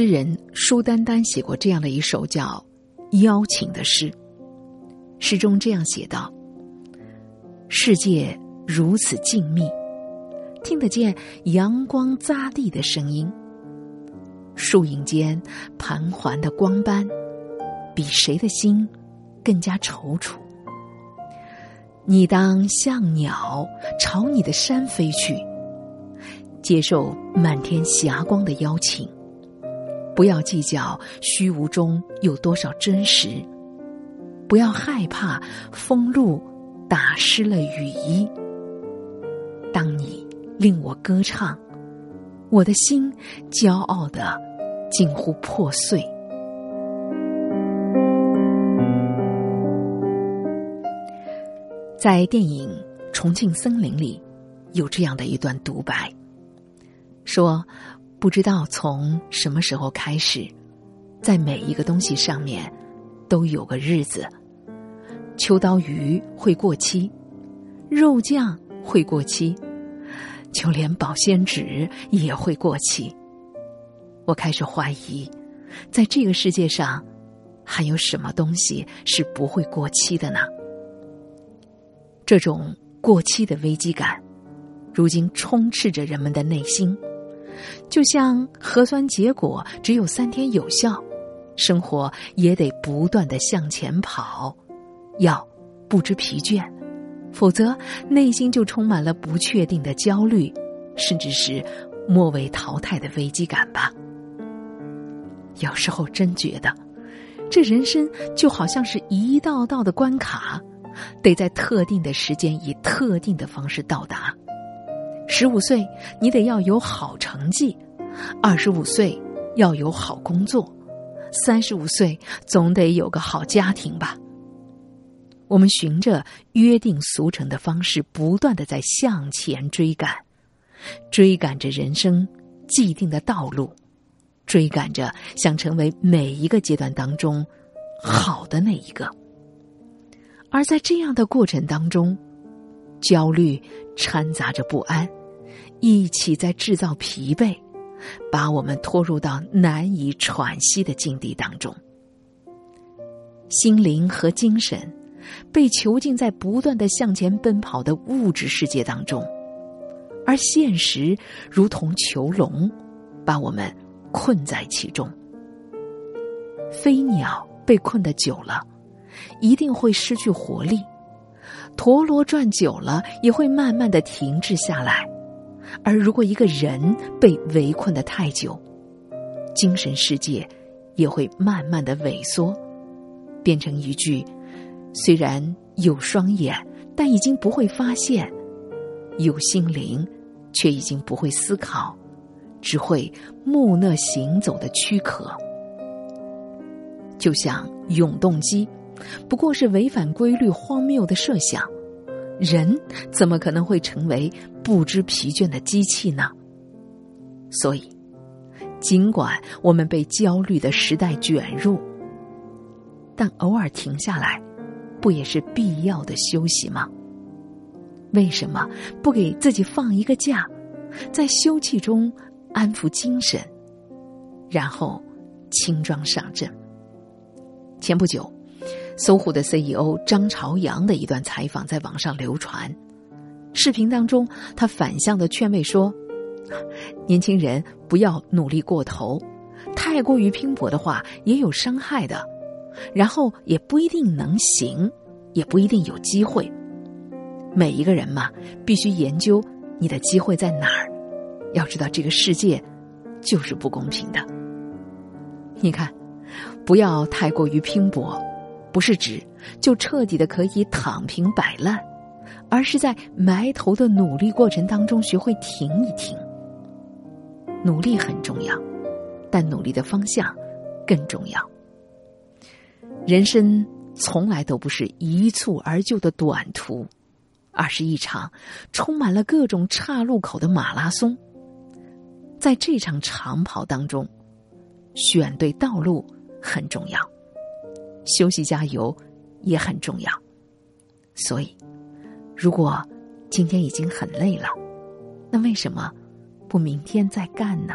诗人舒丹丹写过这样的一首叫《邀请》的诗，诗中这样写道：“世界如此静谧，听得见阳光扎地的声音。树影间盘桓的光斑，比谁的心更加踌躇。你当像鸟朝你的山飞去，接受满天霞光的邀请。”不要计较虚无中有多少真实，不要害怕风露打湿了雨衣。当你令我歌唱，我的心骄傲的近乎破碎。在电影《重庆森林》里，有这样的一段独白，说。不知道从什么时候开始，在每一个东西上面都有个日子。秋刀鱼会过期，肉酱会过期，就连保鲜纸也会过期。我开始怀疑，在这个世界上，还有什么东西是不会过期的呢？这种过期的危机感，如今充斥着人们的内心。就像核酸结果只有三天有效，生活也得不断的向前跑，要不知疲倦，否则内心就充满了不确定的焦虑，甚至是末位淘汰的危机感吧。有时候真觉得，这人生就好像是一道道的关卡，得在特定的时间以特定的方式到达。十五岁，你得要有好成绩；二十五岁要有好工作；三十五岁总得有个好家庭吧。我们循着约定俗成的方式，不断的在向前追赶，追赶着人生既定的道路，追赶着想成为每一个阶段当中好的那一个。而在这样的过程当中，焦虑掺杂着不安。一起在制造疲惫，把我们拖入到难以喘息的境地当中。心灵和精神被囚禁在不断的向前奔跑的物质世界当中，而现实如同囚笼，把我们困在其中。飞鸟被困得久了，一定会失去活力；陀螺转久了，也会慢慢的停滞下来。而如果一个人被围困的太久，精神世界也会慢慢的萎缩，变成一具虽然有双眼，但已经不会发现；有心灵，却已经不会思考，只会木讷行走的躯壳。就像永动机，不过是违反规律、荒谬的设想。人怎么可能会成为不知疲倦的机器呢？所以，尽管我们被焦虑的时代卷入，但偶尔停下来，不也是必要的休息吗？为什么不给自己放一个假，在休憩中安抚精神，然后轻装上阵？前不久。搜狐的 CEO 张朝阳的一段采访在网上流传，视频当中，他反向的劝慰说：“ 年轻人不要努力过头，太过于拼搏的话也有伤害的，然后也不一定能行，也不一定有机会。每一个人嘛，必须研究你的机会在哪儿。要知道，这个世界就是不公平的。你看，不要太过于拼搏。”不是指就彻底的可以躺平摆烂，而是在埋头的努力过程当中学会停一停。努力很重要，但努力的方向更重要。人生从来都不是一蹴而就的短途，而是一场充满了各种岔路口的马拉松。在这场长跑当中，选对道路很重要。休息加油也很重要，所以，如果今天已经很累了，那为什么不明天再干呢？